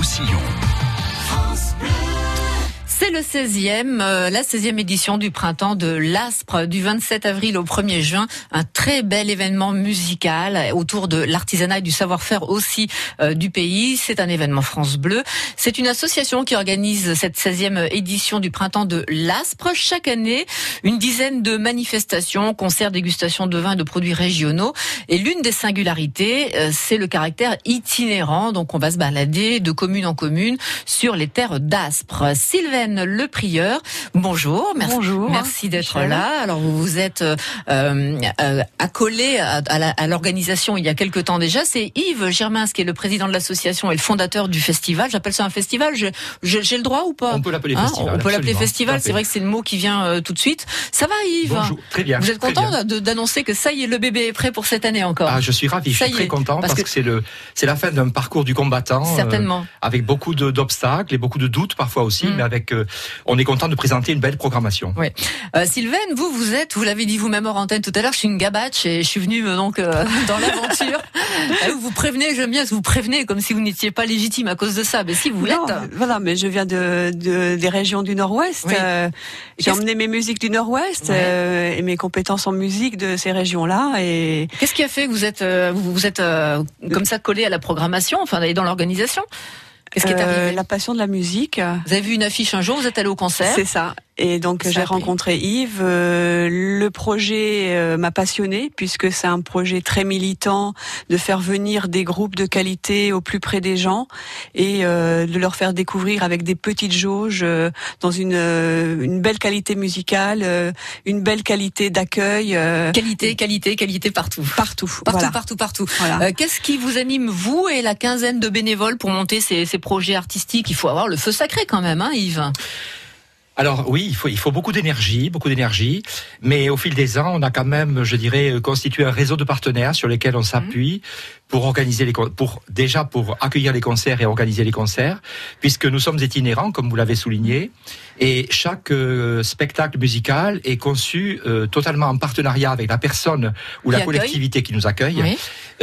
Roussillon. C'est le 16e, euh, la 16e édition du printemps de l'Aspre du 27 avril au 1er juin. Un très bel événement musical autour de l'artisanat et du savoir-faire aussi euh, du pays. C'est un événement France Bleu. C'est une association qui organise cette 16e édition du printemps de l'Aspre. Chaque année, une dizaine de manifestations, concerts, dégustations de vins et de produits régionaux. Et l'une des singularités, euh, c'est le caractère itinérant. Donc on va se balader de commune en commune sur les terres d'Aspre. Le Prieur. Bonjour, merci, Bonjour, merci d'être là. Alors vous vous êtes euh, euh, accolé à, l'organisation il y a quelque temps déjà. C'est Yves Germain qui est le président de l'association et le fondateur du festival. J'appelle ça un festival. J'ai le droit ou pas? On peut l'appeler hein festival. On peut l'appeler festival. C'est vrai que c'est le mot qui vient euh, tout de suite. Ça va Yves? Bonjour, très bien. Vous êtes content d'annoncer que ça y est, le bébé est prêt pour cette année encore? Ah, je suis ravi. je suis très content parce, que, c'est le c'est la fin d'un parcours du combattant. Certainement. avec beaucoup d'obstacles et beaucoup de doutes parfois aussi, mm. mais avec on est content de présenter une belle programmation. Oui. Euh, Sylvain, vous, vous êtes, vous l'avez dit vous-même en antenne tout à l'heure, je suis une gabache et je suis venue euh, donc euh, dans l'aventure. vous prévenez, j'aime bien, vous prévenez comme si vous n'étiez pas légitime à cause de ça. Mais si vous l'êtes. Voilà, mais je viens de, des régions du Nord-Ouest. J'ai emmené mes musiques du Nord-Ouest et mes compétences en musique de ces régions-là. Et qu'est-ce qui a fait que vous êtes, vous, vous êtes comme ça collé à la programmation, enfin dans l'organisation? Qu'est-ce qui est arrivé? La passion de la musique. Vous avez vu une affiche un jour, vous êtes allé au concert C'est ça. Et donc j'ai rencontré Yves. Euh, le projet euh, m'a passionné puisque c'est un projet très militant de faire venir des groupes de qualité au plus près des gens et euh, de leur faire découvrir avec des petites jauges dans une, une belle qualité musicale, une belle qualité d'accueil. Qualité, qualité, qualité partout. Partout. Partout, partout, partout. Voilà. Qu'est-ce qui vous anime, vous et la quinzaine de bénévoles, pour monter ces, ces projets artistiques? Il faut avoir le feu sacré quand même, hein, Yves alors oui, il faut, il faut beaucoup d'énergie, beaucoup d'énergie, mais au fil des ans, on a quand même, je dirais, constitué un réseau de partenaires sur lesquels on s'appuie pour organiser les pour déjà pour accueillir les concerts et organiser les concerts, puisque nous sommes itinérants, comme vous l'avez souligné, et chaque euh, spectacle musical est conçu euh, totalement en partenariat avec la personne ou la collectivité qui nous accueille.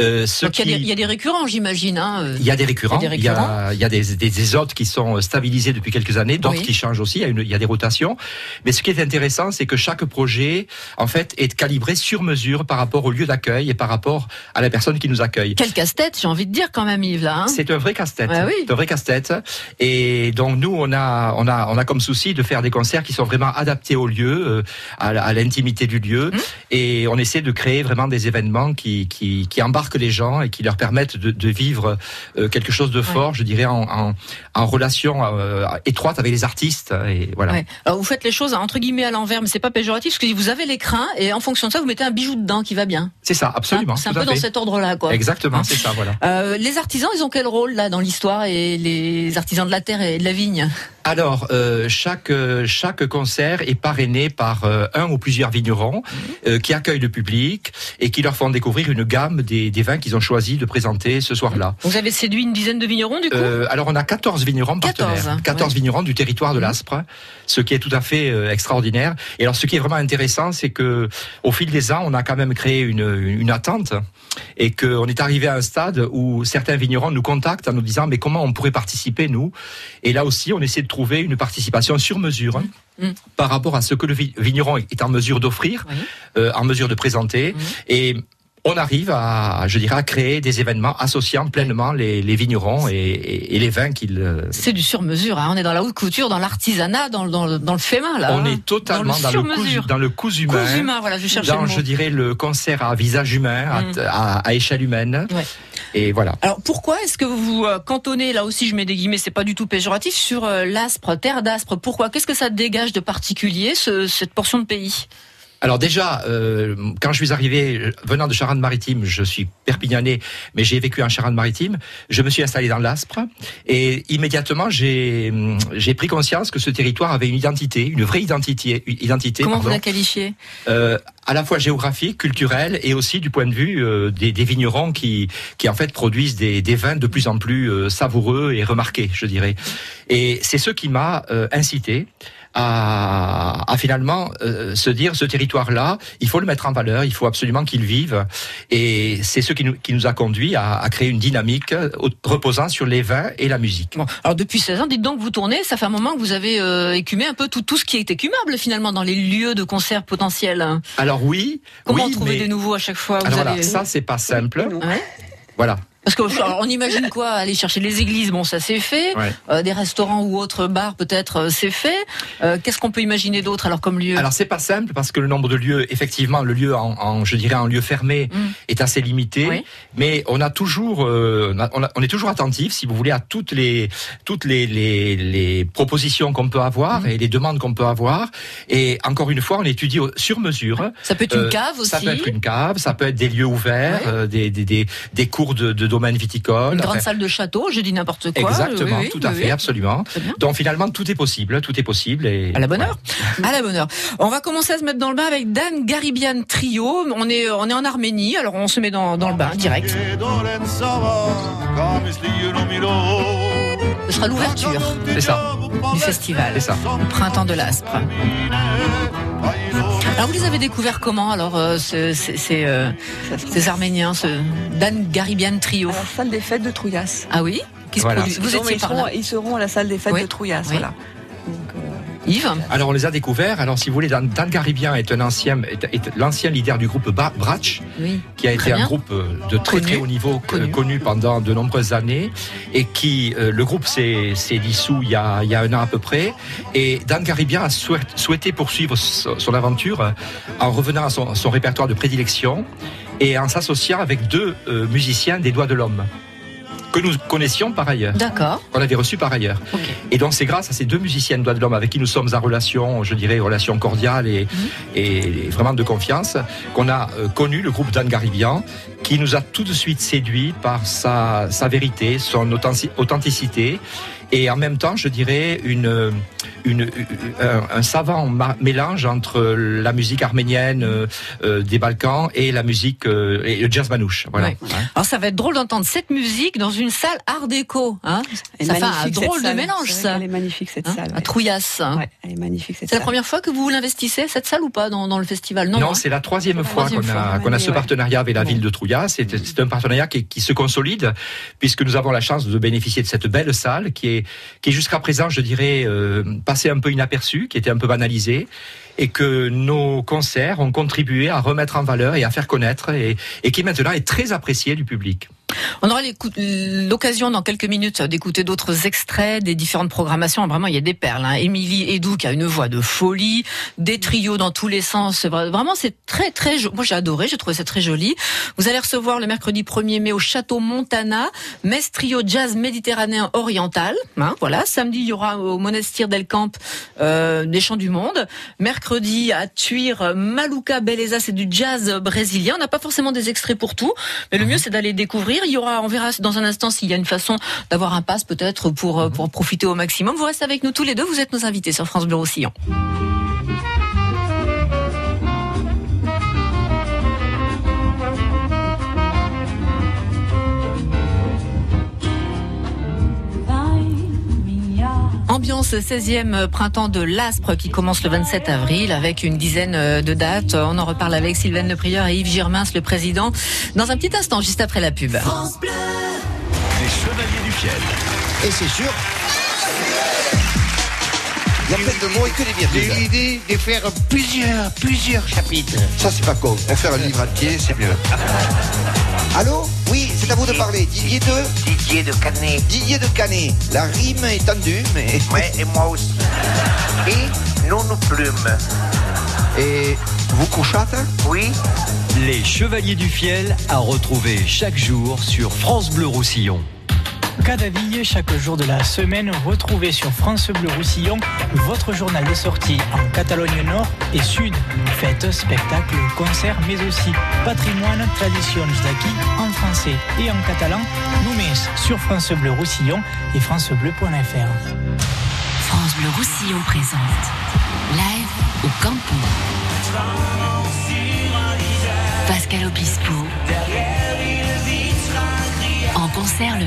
Euh, Donc il y, a des récurrents, j'imagine. Hein, il y a des récurrents. Il y a des, y a, des, des, hôtes qui sont stabilisés depuis quelques années, d'autres qui changent aussi. Il y, a une, il y a des rotations. Mais ce qui est intéressant, c'est que chaque projet, en fait, est calibré sur mesure par rapport au lieu d'accueil et par rapport à la personne qui nous accueille. Quel casse-tête, j'ai envie de dire quand même, Yves. Là, hein c'est un vrai casse-tête. Oui. C'est un vrai casse-tête. Et donc nous, on a, on a, on a comme souci de faire des concerts qui sont vraiment adaptés au lieu, euh, à, l'intimité du lieu, mmh. et on essaie de créer vraiment des événements qui, qui, qui embarquent les gens et qui leur permettent de, de vivre euh, quelque chose de fort, je dirais, en, en, en relation euh, étroite avec les artistes. Et voilà. Ouais. Alors vous faites les choses entre guillemets à l'envers, mais c'est pas péjoratif, parce que vous avez l'écran et en fonction de ça, vous mettez un bijou dedans qui va bien. C'est ça, absolument. Hein, c'est un peu dans cet ordre-là, quoi. Exactement. Hein c'est ça, voilà. Euh, les artisans, ils ont quel rôle là dans l'histoire et les artisans de la terre et de la vigne? Alors, euh, chaque chaque concert est parrainé par euh, un ou plusieurs vignerons mhm. euh, qui accueillent le public et qui leur font découvrir une gamme des, des vins qu'ils ont choisi de présenter ce soir-là. Vous avez séduit une dizaine de vignerons du coup? Euh, Alors, on a 14 vignerons 14, partenaires, 14 vignerons du territoire de mhm. l'Aspre, ce qui est tout à fait euh, extraordinaire. Et alors, ce qui est vraiment intéressant, c'est que au fil des ans, on a quand même créé une, une attente et qu'on est arrivé à un stade où certains vignerons nous contactent en nous disant mais comment on pourrait participer nous? Et là aussi, on essaie de trouver une participation sur mesure. Hein, mmh. par rapport à ce que le vigneron est en mesure d'offrir, euh, en mesure de présenter. Mmh. Et on arrive à, je dirais, à créer des événements associant pleinement les, vignerons et, les vins qu'ils. Euh, c'est du sur-mesure. Hein. On est dans la haute couture, dans l'artisanat, dans, dans, le fait main là. On est totalement dans le, dans dans le coup humain. Cousu humain, voilà, je dans, je dirais, le concert à visage humain, à, mm. échelle humaine. Et voilà. Alors pourquoi est-ce que vous vous euh, cantonnez là aussi, je mets des guillemets, c'est pas du tout péjoratif sur euh, l'aspre, terre d'aspre. Pourquoi? Qu'est-ce que ça dégage de particulier cette portion de pays? Alors déjà, euh, quand je suis arrivé, venant de Charente-Maritime, je suis perpignanais, mais j'ai vécu en Charente-Maritime, je me suis installé dans l'Aspre, et immédiatement, j'ai j'ai pris conscience que ce territoire avait une identité, une vraie identité. identité Comment vous la qualifiez? euh, À la fois géographique, culturelle, et aussi du point de vue euh, des, des, vignerons qui, qui en fait produisent des, des vins de plus en plus euh, savoureux et remarqués, je dirais. Et c'est ce qui m'a euh, incité à, finalement euh, se dire ce territoire-là, il faut le mettre en valeur, il faut absolument qu'il vive. Et c'est ce qui nous, qui nous a conduit à, créer une dynamique reposant sur les vins et la musique. Bon, alors depuis 16 ans, dites donc, vous tournez, ça fait un moment que vous avez euh, écumé un peu tout, tout ce qui est écumable finalement dans les lieux de concert potentiels. Alors oui. Comment trouver des nouveaux à chaque fois alors voilà, ça c'est pas simple. Voilà. Parce qu'on imagine quoi Aller chercher les églises, bon, ça c'est fait. Euh, des restaurants ou autres bars, peut-être, euh, c'est fait. Euh, qu'est-ce qu'on peut imaginer d'autre alors comme lieu? Alors c'est pas simple parce que le nombre de lieux, effectivement, le lieu en, je dirais, en lieu fermé mm. est assez limité. Mais on a toujours, on, est toujours attentif, si vous voulez, à toutes les toutes les les, propositions qu'on peut avoir mm. et les demandes qu'on peut avoir. Et encore une fois, on étudie sur mesure. Ça peut être une cave aussi. Ça peut être une cave, ça peut être des lieux ouverts, des, des, des, des cours de, de domaine viticole. Une grande salle de château, je dis n'importe quoi. Exactement, tout à fait, absolument. Donc finalement, tout est possible, tout est possible. Et à la bonne heure. À la bonne heure. On va commencer à se mettre dans le bain avec Dan Garibian Trio. On est, on est en Arménie, alors on se met dans, dans le bain direct. Ce sera l'ouverture. C'est ça. Du festival. C'est ça. Le printemps de l'Aspre. Alors vous les avez découverts comment alors euh, ces, euh, ces, Arméniens, ce Dan Garibian Trio À la salle des fêtes de Trouillas. Ah oui? Qui se Vous étiez ils, seront, ils seront à la salle des fêtes de Trouillas. Voilà. Alors on les a découverts. Alors si vous voulez, Dan, Garibien est un ancien, est, l'ancien leader du groupe Bratch, qui a été un groupe euh, de très très haut niveau connu. pendant de nombreuses années et qui euh, le groupe s'est dissous il y, a, il y a un an à peu près. Et Dan Garibien a souhaité poursuivre son aventure en revenant à son, son répertoire de prédilection et en s'associant avec deux euh, musiciens des Doigts de l'Homme que nous connaissions par ailleurs. D'accord. Qu'on avait reçu par ailleurs. Et donc c'est grâce à ces deux musiciennes Doigts de l'Homme avec qui nous sommes en relation, je dirais, relation cordiale et, mhm. et vraiment de confiance, qu'on a euh, connu le groupe Dan Garibian, qui nous a tout de suite séduit par sa, sa vérité, son authenticité et en même temps, je dirais, une, une, un, savant mélange entre la musique arménienne euh, euh, des Balkans et la musique euh, et le jazz manouche. Voilà. Alors ça va être drôle d'entendre cette musique dans une salle art déco. Hein ça fait un drôle de mélange, ça. Elle est magnifique cette hein salle. À Trouillas. Ouais, elle est magnifique C'est la première fois que vous l'investissez cette salle ou pas dans, dans le festival? Non, non c'est la troisième fois qu'on a, qu'on a ce partenariat avec la ville de Trouillas. C'est un partenariat qui, se consolide puisque nous avons la chance de bénéficier de cette belle salle qui est qui jusqu'à présent, je dirais, euh, passé un peu inaperçu, qui était un peu banalisé, et que nos concerts ont contribué à remettre en valeur et à faire connaître, et, qui maintenant est très apprécié du public. On aura l'occasion dans quelques minutes d'écouter d'autres extraits des différentes programmations. Vraiment, il y a des perles. Hein. Émilie Edou qui a une voix de folie, des trios dans tous les sens. Vraiment, c'est très très. Moi, j'ai adoré. J'ai trouvé ça très joli. Vous allez recevoir le mercredi 1er mai au Château Montana, Mess Trio Jazz Méditerranéen Oriental. Hein, voilà. Samedi, il y aura au Monastir del Camp euh, des Chants du Monde. Mercredi à Tuire, Maluca Beleza, c'est du jazz brésilien. On n'a pas forcément des extraits pour tout, mais le mieux c'est d'aller découvrir. Il y aura, on verra dans un instant s'il y a une façon d'avoir un pass peut-être pour, euh, pour profiter au maximum. Vous restez avec nous tous les deux. Vous êtes nos invités sur France Bleu Roussillon. Ambiance 16e printemps de l'Aspre qui commence le 27 avril avec une dizaine de dates. On en reparle avec Sylvain Leprieur et Yves Girmins, le président, dans un petit instant, juste après la pub. France Bleu. Les Chevaliers du Fiel. Et c'est sûr. Il y a plein de mots et que des virgules. J'ai l'idée de faire plusieurs, plusieurs chapitres. Ça, c'est pas con. On faire un livre entier, c'est mieux. Allô? C'est à vous de parler. Didier de Didier de Canet. Didier de Canet. La rime est tendue, mais. Ouais, et moi aussi. Et non nous plumes. Et vous couchâtes? Oui. Les Chevaliers du Fiel à retrouver chaque jour sur France Bleu Roussillon. Cadaville, chaque jour de la semaine, retrouvez sur France Bleu Roussillon votre journal de sortie en Catalogne Nord et Sud. Fêtes, spectacles, concerts, mais aussi patrimoine, traditions d'acquis en français et en catalan. Nous sur France Bleu Roussillon et francebleu.fr. France Bleu Roussillon présente Live au Campo. Pascal Obispo en concert le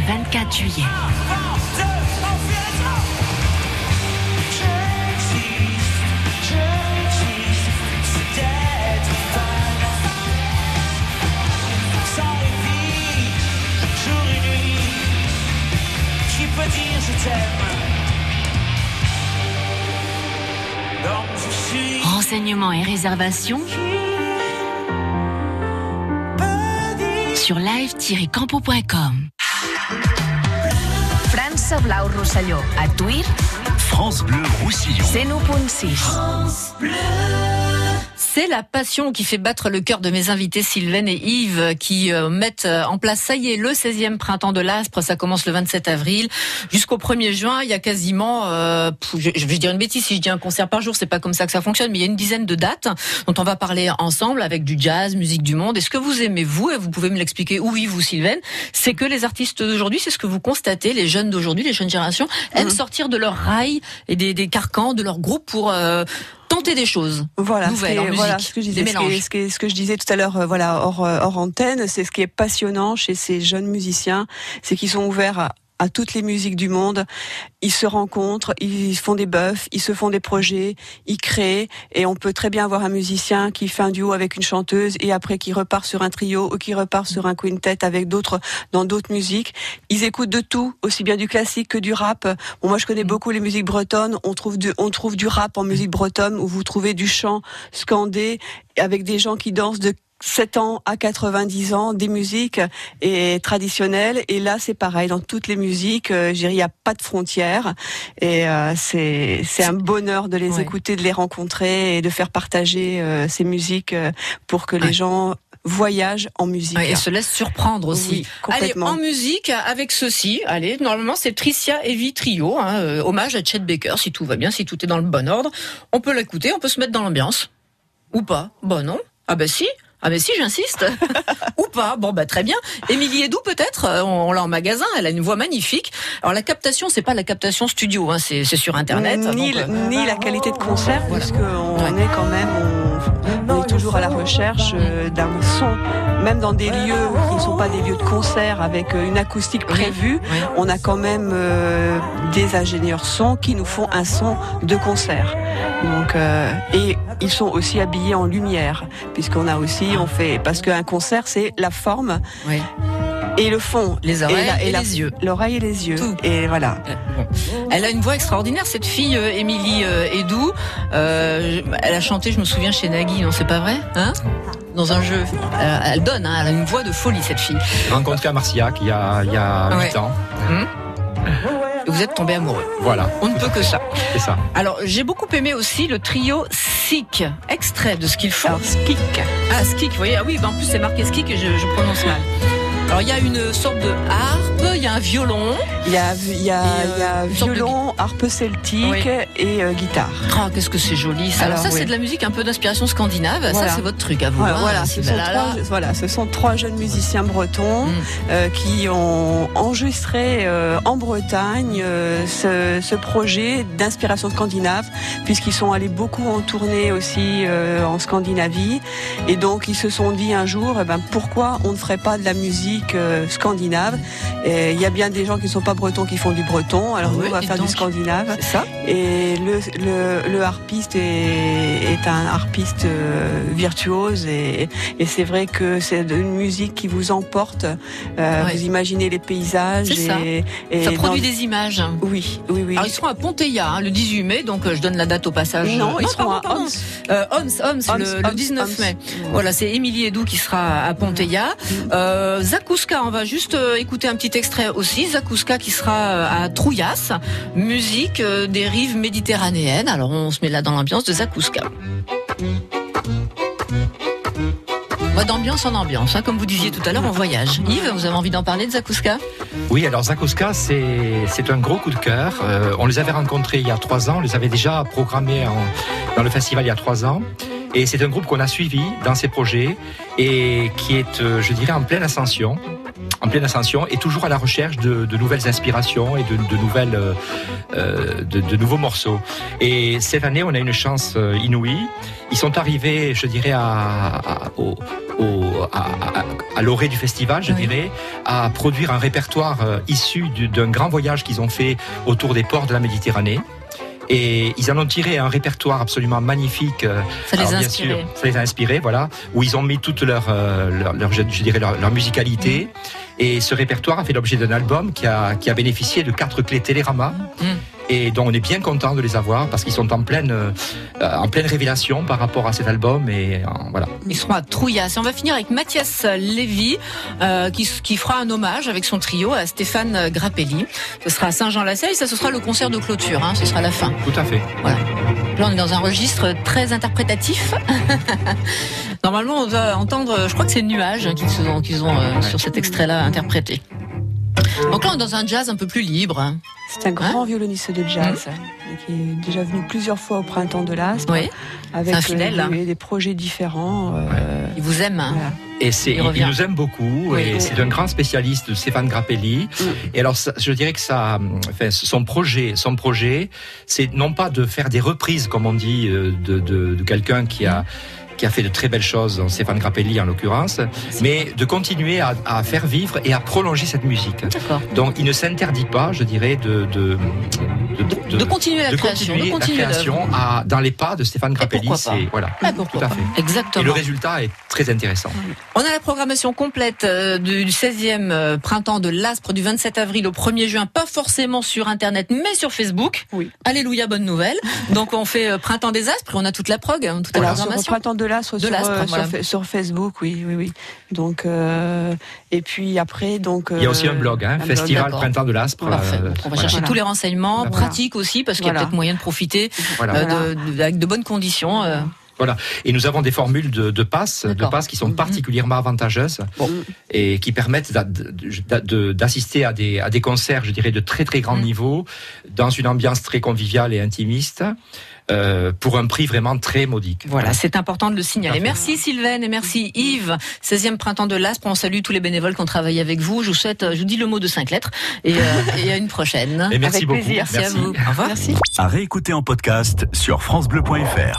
Renseignements et réservations sur live-campo.com. France Blau Rosselló. A Tuir. France Bleu Roussillon. 101.6. France Bleu. C'est la passion qui fait battre le cœur de mes invités Sylvain et Yves qui euh, mettent euh, en place, ça y est, le 16e printemps de l'Aspre. Ça commence le 27 avril. Jusqu'au 1er juin, il y a quasiment, euh, je, je, vais dire une bêtise si je dis un concert par jour, c'est pas comme ça que ça fonctionne, mais il y a une dizaine de dates dont on va parler ensemble avec du jazz, musique du monde. Et ce que vous aimez, vous, et vous pouvez me l'expliquer, oui, vous, Sylvain, c'est que les artistes d'aujourd'hui, c'est ce que vous constatez, les jeunes d'aujourd'hui, les jeunes générations, aiment mmh. sortir de leur rail et des, des carcans, de leur groupe pour... Euh, tenter des choses voilà, nouvelles en ce que je disais, ce, que, je disais tout à l'heure, euh, voilà, hors, euh, hors antenne, c'est ce qui est passionnant chez ces jeunes musiciens, c'est qu'ils sont ouverts à, à toutes les musiques du monde. Ils se rencontrent, ils font des buffs, ils se font des projets, ils créent. Et on peut très bien avoir un musicien qui fait un duo avec une chanteuse et après qui repart sur un trio ou qui repart sur un quintet avec d'autres dans d'autres musiques. Ils écoutent de tout, aussi bien du classique que du rap. Bon, moi, je connais beaucoup les musiques bretonnes. On trouve du, on trouve du rap en musique bretonne où vous trouvez du chant scandé avec des gens qui dansent de 7 ans à 90 ans des musiques et traditionnelles. Et là c'est pareil. Dans toutes les musiques euh, il n'y a pas de frontières. Et euh, c'est c'est un bonheur de les écouter de les rencontrer et de faire partager euh, ces musiques euh, pour que les gens voyagent en musique. Et se laissent surprendre aussi. Allez en musique avec ceci. Allez normalement c'est Tricia Evie Trio hein, hommage à Chet Baker si tout va bien si tout est dans le bon ordre. On peut l'écouter on peut se mettre dans l'ambiance. Ou pas. Bon non. Ah ben si ah ben si, j'insiste. Ou pas. Bon bah très bien. Émilie Edou peut-être, euh, on, l'a en magasin, elle a une voix magnifique. Alors la captation, c'est pas la captation studio, hein, c'est sur internet. Ni, euh, ni la qualité de concert, parce qu'on est quand même, on, est toujours à la recherche euh, d'un son, même dans des lieux qui ne sont pas des lieux de concert avec une acoustique prévue, on a quand même des ingénieurs son qui nous font un son de concert. Donc et ils sont aussi habillés en lumière, puisqu'on a aussi on fait parce qu'un concert c'est la forme. Et le fond, les oreilles et, les yeux, l'oreille et les yeux, et voilà. Euh, elle a une voix extraordinaire cette fille, euh, Émilie euh, Edou. elle a chanté, je me souviens, chez Nagui, non c'est pas vrai, hein? Dans un jeu. Elle, donne, hein, elle a une voix de folie cette fille. J'ai rencontré à Marciac il y a, il y a 8 ans. Vous êtes tombé amoureux. Voilà. On ne peut que ça. C'est ça. Alors, j'ai beaucoup aimé aussi le trio Sick, extrait de ce qu'ils font. Skik. Ah, Skik, vous voyez, ah oui, ben en plus c'est marqué Skik et je, je prononce mal. Alors il y a une sorte de harpe, il y a un violon. Il y a, il y a, il y a euh, violon, harpe celtique et euh, guitare. Oh, qu'est-ce que c'est joli ça. Alors, ça c'est de la musique un peu d'inspiration scandinave. Ça c'est votre truc à vous. Voilà, hein, voilà, ce sont trois, voilà, ce sont trois jeunes musiciens bretons mm. euh, qui ont enregistré en Bretagne ce, ce, projet d'inspiration scandinave puisqu'ils sont allés beaucoup en tournée aussi en Scandinavie et donc ils se sont dit un jour eh ben, pourquoi on ne ferait pas de la musique scandinave? Il y a bien des gens qui ne sont pas bretons qui font du breton. Alors nous, on va faire du scandinave. Ça. Et le, le, le harpiste est, est, un harpiste euh, virtuose et, et c'est vrai que c'est une musique qui vous emporte. Euh, Vous imaginez les paysages. Et, et, ça produit des images. Oui, oui, oui. Alors ils seront à Ponteilla hein, le 18 mai, donc euh, je donne la date au passage. Non, ils seront à Homs. Euh, Homs, Homs, le, le, 19 mai. Voilà, c'est Émilie Edou qui sera à Ponteilla. Euh, Zakouska, on va juste écouter un petit extrait aussi. Zakouska qui sera euh, à Trouillas, musique euh, des rives méditerranéennes. Alors on se met là dans l'ambiance de Zakouska. d'ambiance en ambiance, hein, comme vous disiez tout à l'heure, on voyage. Yves, vous avez envie d'en parler de Zakouska? Oui, alors Zakouska, c'est un gros coup de cœur. on les avait rencontrés il y a trois ans, on les avait déjà programmés dans le festival il y a trois ans. Et c'est un groupe qu'on a suivi dans ses projets et qui est, euh, je dirais, en pleine ascension en pleine ascension et toujours à la recherche de, de nouvelles inspirations et de, de nouvelles, euh, euh de, de, nouveaux morceaux. Et cette année, on a une chance euh, inouïe. Ils sont arrivés, je dirais, à, à, au, à, à l'orée du festival, je dirais, à produire un répertoire issu d'un grand voyage qu'ils ont fait autour des ports de la Méditerranée. Et ils en ont tiré un répertoire absolument magnifique. Ça les a inspirés. ça les a inspirés, voilà, où ils ont mis toute leur, leur, je, dirais leur, musicalité. Mm. Et ce répertoire a fait l'objet d'un album qui a, bénéficié de quatre clés Télérama. Mm et donc on est bien content de les avoir parce qu'ils sont en pleine, euh, en pleine révélation par rapport à cet album et euh, voilà. Ils seront à Trouillas. Et on va finir avec Mathias Lévy euh, qui, qui, fera un hommage avec son trio à Stéphane Grappelli. Ce sera à Saint-Jean-la-Selle ça ce sera le concert de clôture, hein, ce sera la fin. Tout à fait. Voilà. Là on est dans un registre très interprétatif. Normalement on va entendre, je crois que c'est Nuages hein, qu'ils ont, qu'ils ont sur cet extrait-là interprété. Donc là, on est dans un jazz un peu plus libre. Hein. C'est un grand violoniste de jazz mmh. qui est déjà venu plusieurs fois au printemps de l'Aspe. Oui. Avec un fidèle, euh, des, des, projets différents. Euh, il vous aime. Hein. Et c'est, il, nous aime beaucoup. et c'est un grand spécialiste de Stéphane Grappelli. Mmh. Et alors, je dirais que ça, enfin, son projet, son projet, c'est non pas de faire des reprises, comme on dit, euh, de, de, de quelqu'un qui a qui a fait de très belles choses, Stéphane Grappelli en l'occurrence, mais de continuer à, à, faire vivre et à prolonger cette musique. Donc il ne s'interdit pas, je dirais, de, de, de, de continuer la création, continuer la création à, dans les pas de Stéphane Grappelli. C'est voilà, ah, tout à fait. Exactement. Et le résultat est très intéressant. On a la programmation complète euh, du 16e euh, printemps de l'Aspre du 27 avril au 1er juin, pas forcément sur Internet, mais sur Facebook. Oui. Alléluia, bonne nouvelle. Donc on fait euh, printemps des Aspres, on a toute la prog, hein, toute la programmation. Printemps de l'Aspre sur, euh, sur, Facebook, oui, oui, oui. Donc euh, et puis après, donc il y a aussi un blog, hein, Festival Printemps de l'Aspre. on va chercher tous les renseignements, aussi, parce qu'il y a peut-être moyen de profiter de, avec de bonnes conditions. Voilà. Et nous avons des formules de, de passes, de passes qui sont mhm. particulièrement avantageuses et qui permettent d'assister à des, à des concerts, je dirais, de très très grand mhm. niveau, dans une ambiance très conviviale et intimiste. Euh, pour un prix vraiment très modique. Voilà, c'est important de le signaler. Merci Sylvaine et merci Yves. 16e printemps de l'Aspe. On salue tous les bénévoles qui ont travaillé avec vous. Je vous souhaite, je vous dis le mot de cinq lettres et, euh, à une prochaine. Et merci avec beaucoup. Plaisir. Merci, à vous. Au revoir. Merci. À réécouter en podcast sur francebleu.fr.